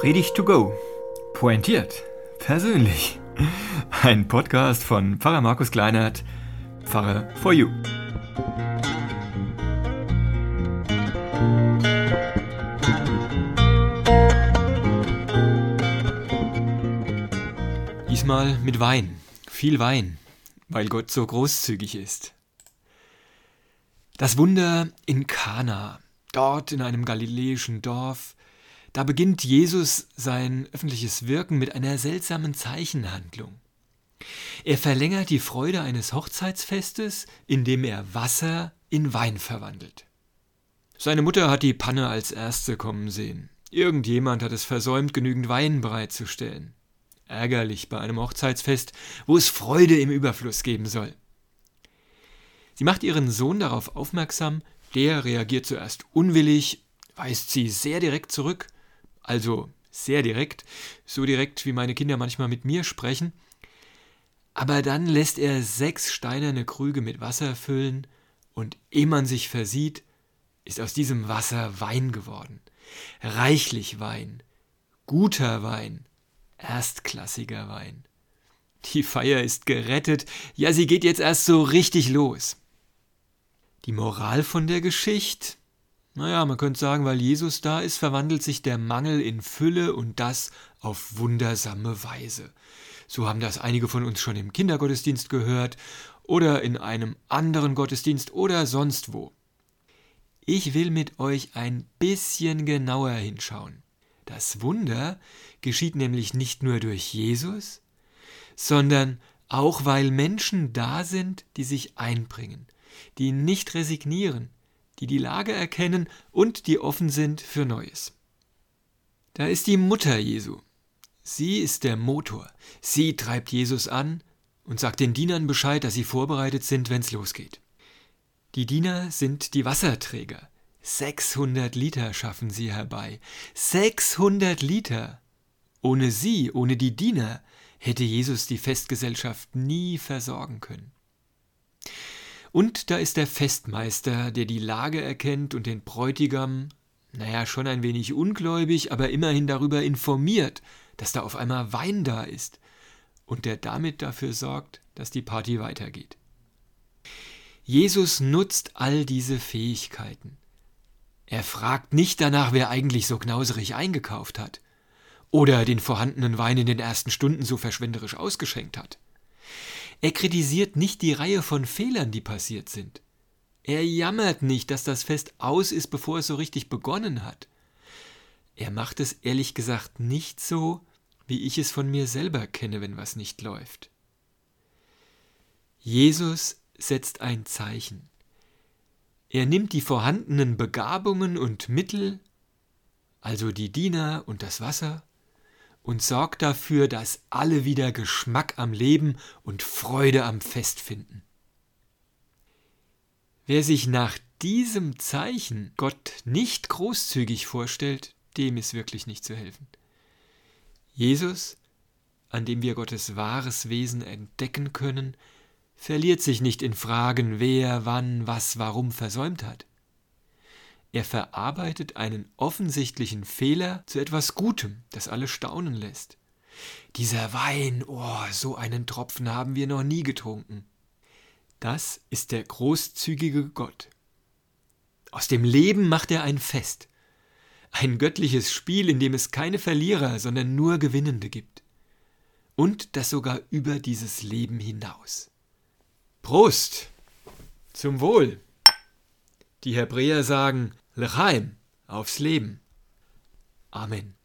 Predigt to go. Pointiert. Persönlich. Ein Podcast von Pfarrer Markus Kleinert, Pfarrer for You. Diesmal mit Wein. Viel Wein, weil Gott so großzügig ist. Das Wunder in Kana, dort in einem galiläischen Dorf, da beginnt Jesus sein öffentliches Wirken mit einer seltsamen Zeichenhandlung. Er verlängert die Freude eines Hochzeitsfestes, indem er Wasser in Wein verwandelt. Seine Mutter hat die Panne als erste kommen sehen. Irgendjemand hat es versäumt, genügend Wein bereitzustellen. Ärgerlich bei einem Hochzeitsfest, wo es Freude im Überfluss geben soll. Sie macht ihren Sohn darauf aufmerksam, der reagiert zuerst unwillig, weist sie sehr direkt zurück also sehr direkt, so direkt wie meine Kinder manchmal mit mir sprechen, aber dann lässt er sechs steinerne Krüge mit Wasser füllen, und ehe man sich versieht, ist aus diesem Wasser Wein geworden. Reichlich Wein, guter Wein, erstklassiger Wein. Die Feier ist gerettet, ja, sie geht jetzt erst so richtig los. Die Moral von der Geschichte? Naja, man könnte sagen, weil Jesus da ist, verwandelt sich der Mangel in Fülle und das auf wundersame Weise. So haben das einige von uns schon im Kindergottesdienst gehört oder in einem anderen Gottesdienst oder sonst wo. Ich will mit euch ein bisschen genauer hinschauen. Das Wunder geschieht nämlich nicht nur durch Jesus, sondern auch weil Menschen da sind, die sich einbringen, die nicht resignieren, die die Lage erkennen und die offen sind für Neues. Da ist die Mutter Jesu. Sie ist der Motor. Sie treibt Jesus an und sagt den Dienern Bescheid, dass sie vorbereitet sind, wenn's losgeht. Die Diener sind die Wasserträger. 600 Liter schaffen sie herbei. 600 Liter! Ohne sie, ohne die Diener, hätte Jesus die Festgesellschaft nie versorgen können. Und da ist der Festmeister, der die Lage erkennt und den Bräutigam, naja, schon ein wenig ungläubig, aber immerhin darüber informiert, dass da auf einmal Wein da ist und der damit dafür sorgt, dass die Party weitergeht. Jesus nutzt all diese Fähigkeiten. Er fragt nicht danach, wer eigentlich so knauserig eingekauft hat oder den vorhandenen Wein in den ersten Stunden so verschwenderisch ausgeschenkt hat. Er kritisiert nicht die Reihe von Fehlern, die passiert sind. Er jammert nicht, dass das Fest aus ist, bevor es so richtig begonnen hat. Er macht es ehrlich gesagt nicht so, wie ich es von mir selber kenne, wenn was nicht läuft. Jesus setzt ein Zeichen. Er nimmt die vorhandenen Begabungen und Mittel, also die Diener und das Wasser, und sorgt dafür, dass alle wieder Geschmack am Leben und Freude am Fest finden. Wer sich nach diesem Zeichen Gott nicht großzügig vorstellt, dem ist wirklich nicht zu helfen. Jesus, an dem wir Gottes wahres Wesen entdecken können, verliert sich nicht in Fragen, wer, wann, was, warum versäumt hat. Er verarbeitet einen offensichtlichen Fehler zu etwas Gutem, das alle staunen lässt. Dieser Wein, oh, so einen Tropfen haben wir noch nie getrunken. Das ist der großzügige Gott. Aus dem Leben macht er ein Fest, ein göttliches Spiel, in dem es keine Verlierer, sondern nur Gewinnende gibt. Und das sogar über dieses Leben hinaus. Prost! Zum Wohl! Die Hebräer sagen, Lechaim, aufs Leben. Amen.